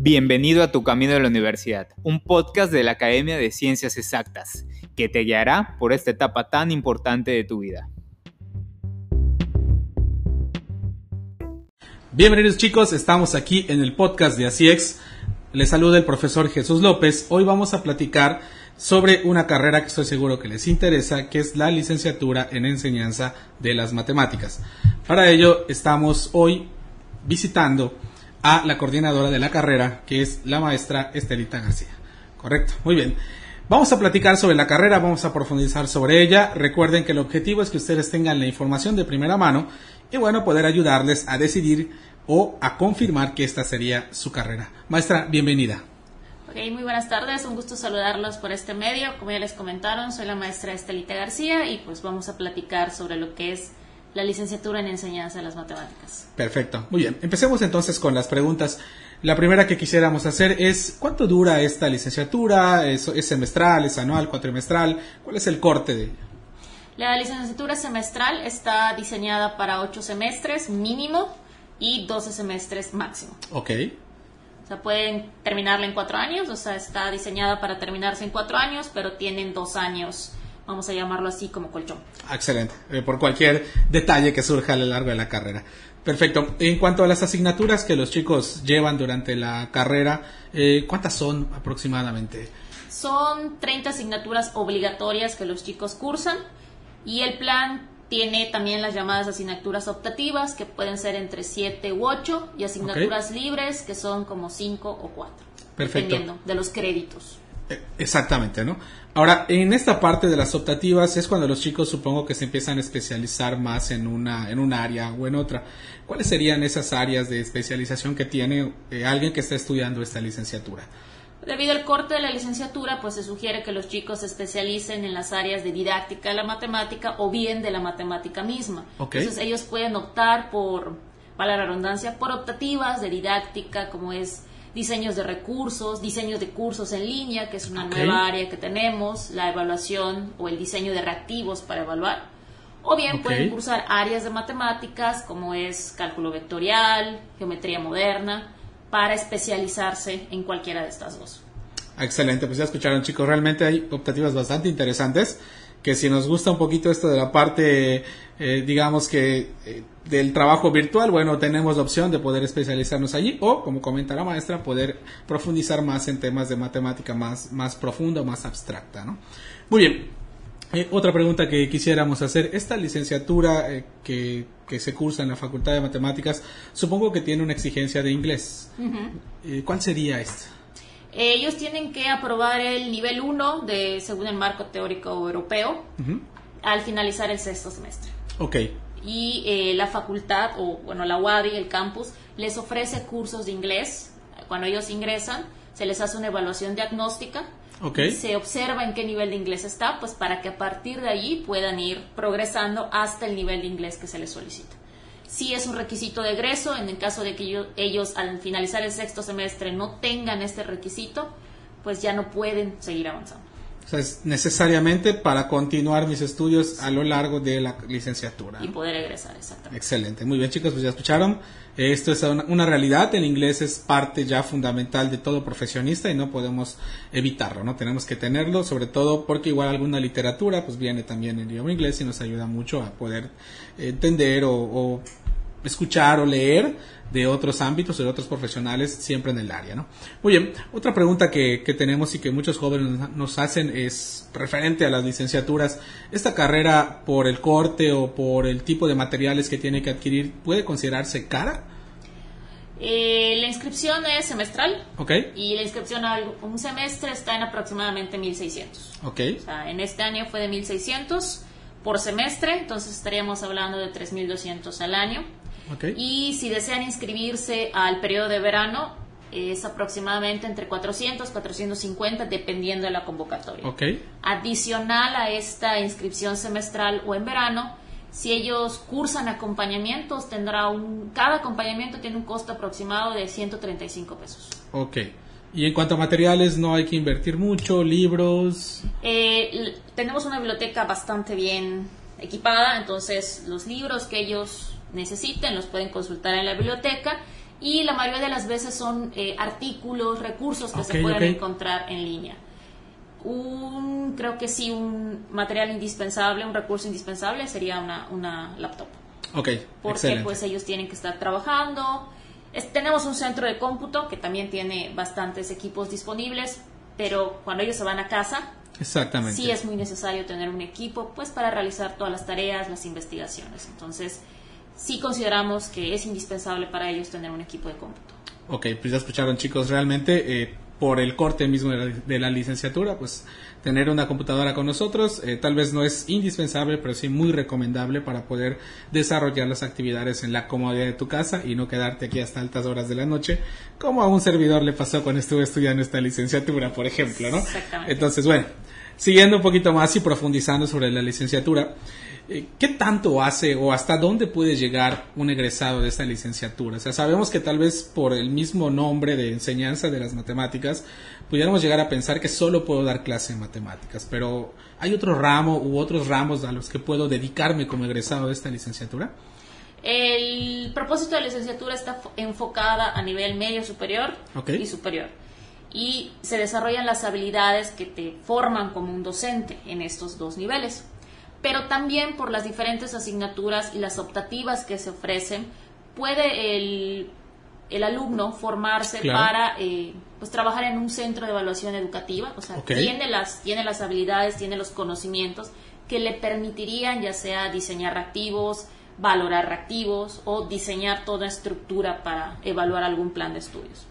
Bienvenido a Tu Camino de la Universidad, un podcast de la Academia de Ciencias Exactas, que te guiará por esta etapa tan importante de tu vida. Bienvenidos chicos, estamos aquí en el podcast de ACIEX. Les saluda el profesor Jesús López. Hoy vamos a platicar sobre una carrera que estoy seguro que les interesa, que es la licenciatura en enseñanza de las matemáticas. Para ello estamos hoy visitando a la coordinadora de la carrera, que es la maestra Estelita García. Correcto, muy bien. Vamos a platicar sobre la carrera, vamos a profundizar sobre ella. Recuerden que el objetivo es que ustedes tengan la información de primera mano y bueno, poder ayudarles a decidir o a confirmar que esta sería su carrera. Maestra, bienvenida. Ok, muy buenas tardes, un gusto saludarlos por este medio. Como ya les comentaron, soy la maestra Estelita García y pues vamos a platicar sobre lo que es la licenciatura en enseñanza de las matemáticas. Perfecto, muy bien. Empecemos entonces con las preguntas. La primera que quisiéramos hacer es, ¿cuánto dura esta licenciatura? ¿Es, semestral, es anual, cuatrimestral? ¿Cuál es el corte de La licenciatura semestral está diseñada para ocho semestres mínimo y 12 semestres máximo. Ok. O sea, pueden terminarla en cuatro años, o sea, está diseñada para terminarse en cuatro años, pero tienen dos años vamos a llamarlo así como colchón. Excelente, eh, por cualquier detalle que surja a lo largo de la carrera. Perfecto. En cuanto a las asignaturas que los chicos llevan durante la carrera, eh, ¿cuántas son aproximadamente? Son 30 asignaturas obligatorias que los chicos cursan y el plan tiene también las llamadas asignaturas optativas que pueden ser entre 7 u 8 y asignaturas libres que son como 5 o 4. Perfecto. Dependiendo de los créditos. Eh, exactamente, ¿no? Ahora, en esta parte de las optativas es cuando los chicos supongo que se empiezan a especializar más en una, en un área o en otra. ¿Cuáles serían esas áreas de especialización que tiene eh, alguien que está estudiando esta licenciatura? Debido al corte de la licenciatura, pues se sugiere que los chicos se especialicen en las áreas de didáctica de la matemática o bien de la matemática misma. Entonces ellos pueden optar por, para la redundancia, por optativas de didáctica, como es diseños de recursos, diseños de cursos en línea, que es una nueva área que tenemos, la evaluación o el diseño de reactivos para evaluar. O bien pueden cursar áreas de matemáticas como es cálculo vectorial, geometría moderna, para especializarse en cualquiera de estas dos. Excelente, pues ya escucharon chicos, realmente hay optativas bastante interesantes que si nos gusta un poquito esto de la parte, eh, digamos que eh, del trabajo virtual, bueno, tenemos la opción de poder especializarnos allí o, como comenta la maestra, poder profundizar más en temas de matemática más, más profunda, más abstracta, ¿no? Muy bien. Eh, otra pregunta que quisiéramos hacer, esta licenciatura que, que, se cursa en la Facultad de Matemáticas, supongo que tiene una exigencia de inglés. ¿Cuál sería esta? Ellos tienen que aprobar el nivel 1 de, según el marco teórico europeo al finalizar el sexto semestre. Ok. Y eh, la facultad, o bueno, la UADI, el campus, les ofrece cursos de inglés. Cuando ellos ingresan, se les hace una evaluación diagnóstica. Okay. se observa en qué nivel de inglés está, pues para que a partir de allí puedan ir progresando hasta el nivel de inglés que se les solicita sí es un requisito de egreso en el caso de que ellos, al finalizar el sexto semestre no tengan este requisito, pues ya no pueden seguir avanzando. O sea, es necesariamente para continuar mis estudios a lo largo de la licenciatura. Y poder egresar, exactamente. Excelente. Muy bien, chicos, pues ya escucharon. Esto es una, realidad. El inglés es parte ya fundamental de todo profesionista y no podemos evitarlo, ¿no? Tenemos que tenerlo, sobre todo porque igual alguna literatura, pues viene también en idioma inglés y nos ayuda mucho a poder entender o escuchar o leer de otros ámbitos, de otros profesionales, siempre en el área, ¿no? Muy bien, otra pregunta que, que, tenemos y que muchos jóvenes nos hacen es referente a las licenciaturas. ¿Esta carrera, por el corte o por el tipo de materiales que tiene que adquirir, puede considerarse cara? Eh, la inscripción es semestral. Ok. Y la inscripción a un semestre está en aproximadamente 1.600. Ok. O sea, en este año fue de 1.600 por semestre, entonces estaríamos hablando de 3.200 al año. Y si desean inscribirse al periodo de verano, es aproximadamente entre 400 450 dependiendo de la convocatoria. Adicional a esta inscripción semestral o en verano, si ellos cursan acompañamientos, tendrá un cada acompañamiento tiene un costo aproximado de 135 pesos. Ok. Y en cuanto a materiales, no hay que invertir mucho, libros. Eh, tenemos una biblioteca bastante bien equipada, entonces los libros que ellos necesiten, los pueden consultar en la biblioteca y la mayoría de las veces son eh, artículos, recursos que se pueden encontrar en línea. Un, creo que sí, un material indispensable, un recurso indispensable sería una, una laptop. Ok. Porque pues ellos tienen que estar trabajando. tenemos un centro de cómputo que también tiene bastantes equipos disponibles, pero cuando ellos se van a casa, Exactamente. sí es muy necesario tener un equipo pues para realizar todas las tareas, las investigaciones. Entonces, sí consideramos que es indispensable para ellos tener un equipo de cómputo. Ok, pues ya escucharon chicos, realmente eh, por el corte mismo de la, licenciatura, pues tener una computadora con nosotros eh, tal vez no es indispensable, pero sí muy recomendable para poder desarrollar las actividades en la comodidad de tu casa y no quedarte aquí hasta altas horas de la noche, como a un servidor le pasó cuando estuve estudiando esta licenciatura, por ejemplo, ¿no? Exactamente. Entonces, bueno, siguiendo un poquito más y profundizando sobre la licenciatura, eh, ¿qué tanto hace o hasta dónde puede llegar un egresado de esta licenciatura? O sea, sabemos que tal vez por el mismo nombre de enseñanza de las matemáticas, pudiéramos llegar a pensar que solo puedo dar clase en matemáticas, pero ¿hay otro ramo u otros ramos a los que puedo dedicarme como egresado de esta licenciatura? El propósito de la licenciatura está enfocada a nivel medio superior y superior. Y se desarrollan las habilidades que te forman como un docente en estos dos niveles. Pero también por las diferentes asignaturas y las optativas que se ofrecen, puede el, el alumno formarse para eh, pues trabajar en un centro de evaluación educativa, o sea, tiene, las, tiene las habilidades, tiene los conocimientos que le permitirían ya sea diseñar reactivos, valorar reactivos o diseñar toda estructura para evaluar algún plan de estudios.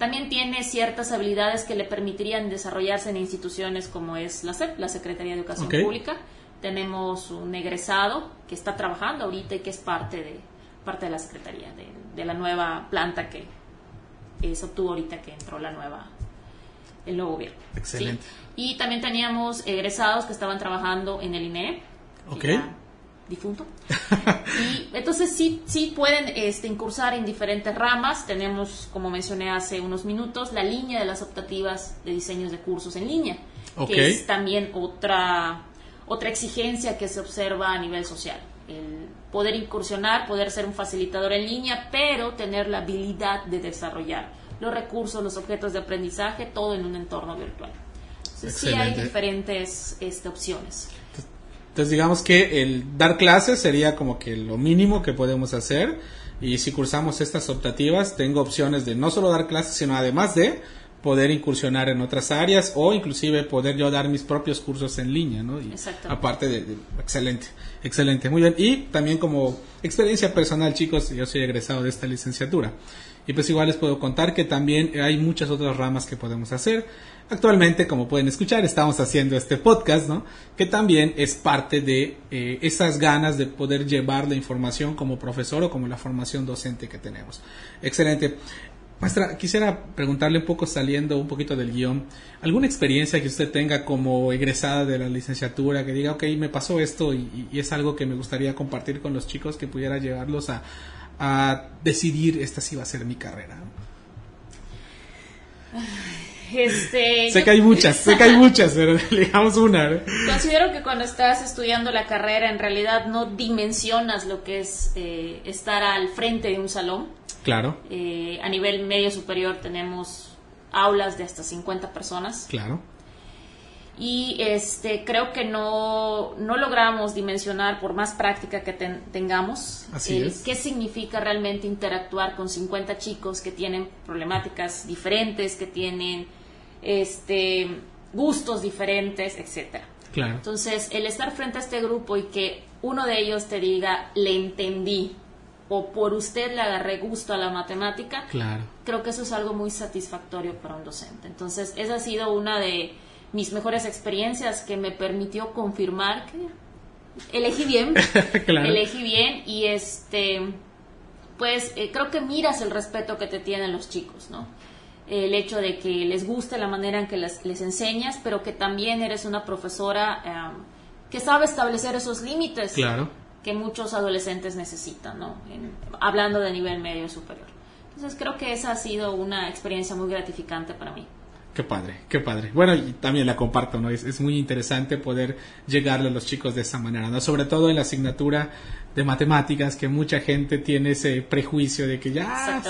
También tiene ciertas habilidades que le permitirían desarrollarse en instituciones como es la SEP, la Secretaría de Educación Pública, tenemos un egresado que está trabajando ahorita y que es parte de, parte de la Secretaría, de, la nueva planta que se obtuvo ahorita que entró la nueva, el nuevo gobierno. Excelente. Y también teníamos egresados que estaban trabajando en el INE, ok difunto. y entonces sí, sí pueden este, incursar en diferentes ramas. Tenemos, como mencioné hace unos minutos, la línea de las optativas de diseños de cursos en línea, que es también otra otra exigencia que se observa a nivel social. El poder incursionar, poder ser un facilitador en línea, pero tener la habilidad de desarrollar los recursos, los objetos de aprendizaje, todo en un entorno virtual. sí hay diferentes este, opciones. Entonces digamos que el dar clases sería como que lo mínimo que podemos hacer. Y si cursamos estas optativas tengo opciones de no solo dar clases sino además de poder incursionar en otras áreas o inclusive poder yo dar mis propios cursos en línea, ¿no? Y aparte de, excelente, excelente, muy bien. Y también como experiencia personal, chicos, yo soy egresado de esta licenciatura. Y pues igual les puedo contar que también hay muchas otras ramas que podemos hacer. Actualmente, como pueden escuchar, estamos haciendo este podcast, ¿no? Que también es parte de eh, esas ganas de poder llevar la información como profesor o como la formación docente que tenemos. Excelente. Maestra, quisiera preguntarle un poco saliendo un poquito del guion, ¿alguna experiencia que usted tenga como egresada de la licenciatura que diga, ok, me pasó esto y, es algo que me gustaría compartir con los chicos que pudiera llevarlos a, decidir esta sí va a ser mi carrera? Este, sé que hay muchas, sé que hay muchas, pero digamos una. Considero que cuando estás estudiando la carrera en realidad no dimensionas lo que es eh, estar al frente de un salón Claro. Eh, a nivel medio superior tenemos aulas de hasta 50 personas. Claro. Y este, creo que no, no logramos dimensionar, por más práctica que tengamos, qué significa realmente interactuar con 50 chicos que tienen problemáticas diferentes, que tienen este, gustos diferentes, etc. Claro. Entonces, el estar frente a este grupo y que uno de ellos te diga, le entendí, o por usted le agarré gusto a la matemática, claro. creo que eso es algo muy satisfactorio para un docente. Entonces, esa ha sido una de mis mejores experiencias que me permitió confirmar que elegí bien, elegí bien y este, pues eh, creo que miras el respeto que te tienen los chicos, ¿no? El hecho de que les guste la manera en que les, enseñas, pero que también eres una profesora eh, que sabe establecer esos límites. Claro que muchos adolescentes necesitan, ¿no? hablando de nivel medio superior. Entonces creo que esa ha sido una experiencia muy gratificante para mí. Qué padre, qué padre. Bueno, y también la comparto, ¿no? Es, es, muy interesante poder llegarle a los chicos de esa manera, ¿no? Sobre todo en la asignatura de matemáticas, que mucha gente tiene ese prejuicio de que ya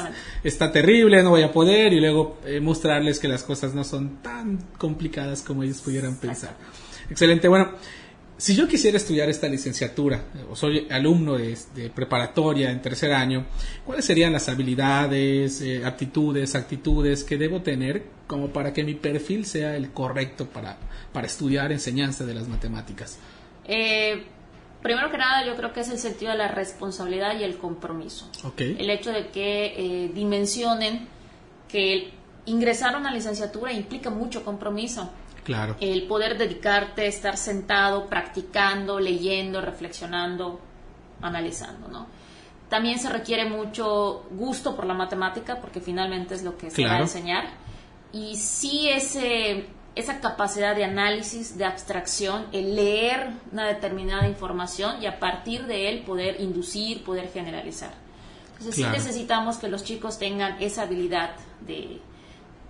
está terrible, no voy a poder, y luego eh, mostrarles que las cosas no son tan complicadas como ellos pudieran pensar. Excelente, bueno, si yo quisiera estudiar esta licenciatura, o soy alumno de, preparatoria en tercer año, ¿cuáles serían las habilidades, eh, aptitudes, actitudes que debo tener como para que mi perfil sea el correcto para, para estudiar enseñanza de las matemáticas? Eh, primero que nada, yo creo que es el sentido de la responsabilidad y el compromiso. El hecho de que eh, dimensionen que ingresar a una licenciatura implica mucho compromiso Claro. El poder dedicarte, estar sentado, practicando, leyendo, reflexionando, analizando, ¿no? También se requiere mucho gusto por la matemática, porque finalmente es lo que se va a enseñar. Y sí ese, esa capacidad de análisis, de abstracción, el leer una determinada información y a partir de él poder inducir, poder generalizar. Entonces sí necesitamos que los chicos tengan esa habilidad de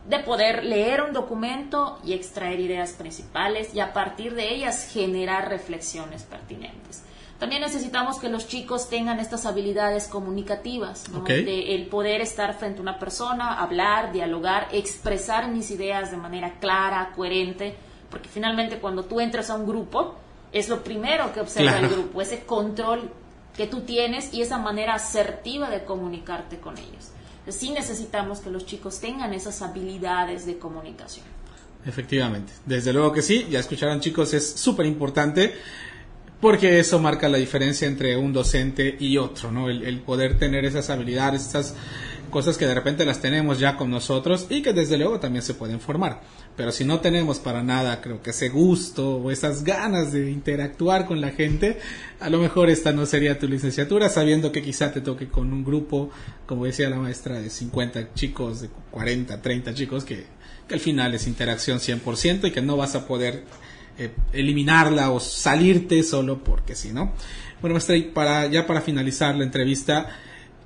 de poder leer un documento y extraer ideas principales y a partir de ellas generar reflexiones pertinentes. También necesitamos que los chicos tengan estas habilidades comunicativas, de el poder estar frente a una persona, hablar, dialogar, expresar mis ideas de manera clara, coherente, porque finalmente cuando tú entras a un grupo es lo primero que observa el grupo, ese control que tú tienes y esa manera asertiva de comunicarte con ellos sí necesitamos que los chicos tengan esas habilidades de comunicación. Efectivamente, desde luego que sí, ya escucharon chicos, es súper importante porque eso marca la diferencia entre un docente y otro, ¿no? El, el, poder tener esas habilidades, esas cosas que de repente las tenemos ya con nosotros y que desde luego también se pueden formar. Pero si no tenemos para nada, creo que ese gusto o esas ganas de interactuar con la gente, a lo mejor esta no sería tu licenciatura, sabiendo que quizá te toque con un grupo, como decía la maestra, de 50 chicos, de 40, 30 chicos, que, al final es interacción 100% y que no vas a poder eh, eliminarla o salirte solo porque si no. Bueno, maestra, para, ya para finalizar la entrevista,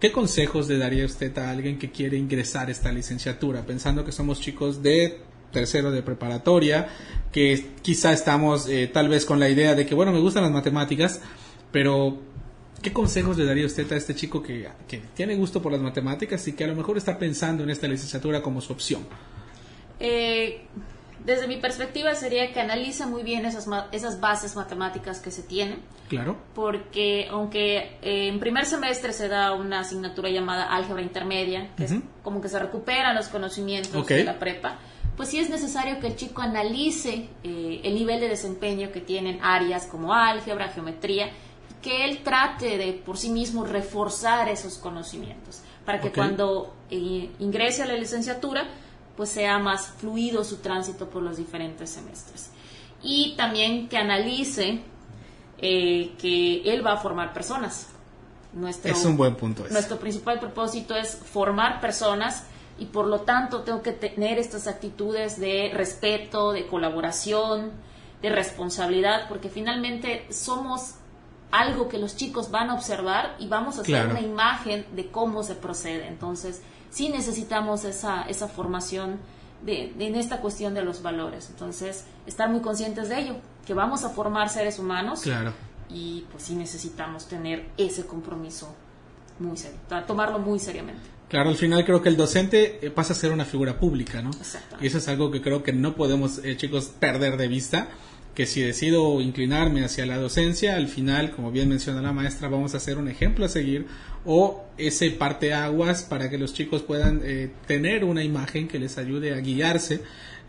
¿Qué consejos le daría usted a alguien que quiere ingresar a esta licenciatura? Pensando que somos chicos de tercero de preparatoria, que quizá estamos eh, tal vez con la idea de que, bueno, me gustan las matemáticas, pero ¿qué consejos le daría usted a este chico que, que tiene gusto por las matemáticas y que a lo mejor está pensando en esta licenciatura como su opción? Eh, desde mi perspectiva sería que analice muy bien esas, esas bases matemáticas que se tienen. Claro. Porque aunque eh, en primer semestre se da una asignatura llamada álgebra intermedia, que es como que se recuperan los conocimientos de la prepa, pues sí es necesario que el chico analice eh, el nivel de desempeño que tienen áreas como álgebra, geometría, que él trate de por sí mismo reforzar esos conocimientos, para que cuando eh, ingrese a la licenciatura, pues sea más fluido su tránsito por los diferentes semestres. Y también que analice eh, que él va a formar personas. Nuestro, es un buen punto. Nuestro principal propósito es formar personas y por lo tanto tengo que tener estas actitudes de respeto, de colaboración, de responsabilidad, porque finalmente somos algo que los chicos van a observar y vamos a hacer una imagen de cómo se procede. Entonces, sí necesitamos esa, esa formación de, en esta cuestión de los valores. Entonces, estar muy conscientes de ello, que vamos a formar seres humanos claro. y pues sí necesitamos tener ese compromiso muy serio, tomarlo muy seriamente. Claro, al final creo que el docente eh, pasa a ser una figura pública, ¿no? Y eso es algo que creo que no podemos, eh, chicos, perder de vista que si decido inclinarme hacia la docencia, al final, como bien menciona la maestra, vamos a hacer un ejemplo a seguir o ese parteaguas para que los chicos puedan eh, tener una imagen que les ayude a guiarse,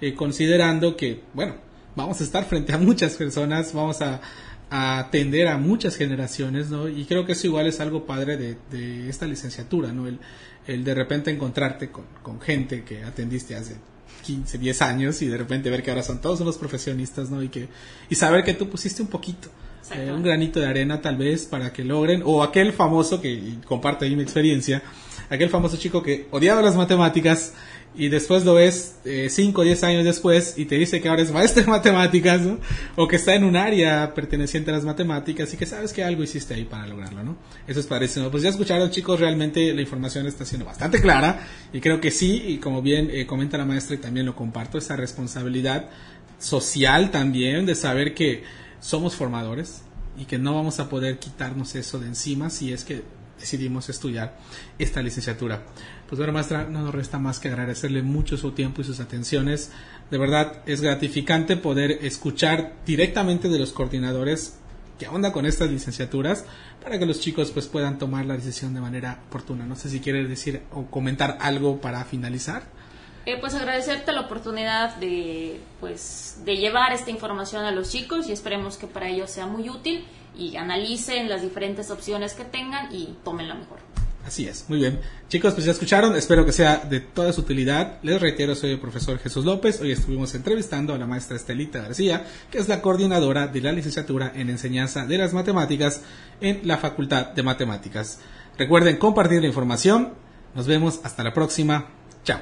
eh, considerando que, bueno, vamos a estar frente a muchas personas, vamos a, atender a muchas generaciones, ¿no? Y creo que eso igual es algo padre de, esta licenciatura, ¿no? El, el de repente encontrarte con, con gente que atendiste hace 15, 10 años y de repente ver que ahora son todos unos profesionistas, ¿no? Y que y saber que tú pusiste un poquito, eh, un granito de arena tal vez para que logren, o aquel famoso que comparte ahí mi experiencia, aquel famoso chico que odiaba las matemáticas y después lo ves 5 o 10 años después y te dice que ahora es maestro de matemáticas, ¿no? O que está en un área perteneciente a las matemáticas y que sabes que algo hiciste ahí para lograrlo, ¿no? Eso es padrísimo. Pues ya escucharon chicos, realmente la información está siendo bastante clara y creo que sí, y como bien eh, comenta la maestra y también lo comparto, esa responsabilidad social también de saber que somos formadores y que no vamos a poder quitarnos eso de encima si es que decidimos estudiar esta licenciatura. Pues bueno, maestra, no nos resta más que agradecerle mucho su tiempo y sus atenciones. De verdad, es gratificante poder escuchar directamente de los coordinadores qué onda con estas licenciaturas para que los chicos pues puedan tomar la decisión de manera oportuna. No sé si quieres decir o comentar algo para finalizar. Eh, pues agradecerte la oportunidad de pues de llevar esta información a los chicos y esperemos que para ellos sea muy útil y analicen las diferentes opciones que tengan y tomen la mejor. Así es, muy bien. Chicos, pues ya escucharon, espero que sea de toda su utilidad. Les reitero, soy el profesor Jesús López. Hoy estuvimos entrevistando a la maestra Estelita García, que es la coordinadora de la licenciatura en enseñanza de las matemáticas en la Facultad de Matemáticas. Recuerden compartir la información. Nos vemos hasta la próxima. Chao.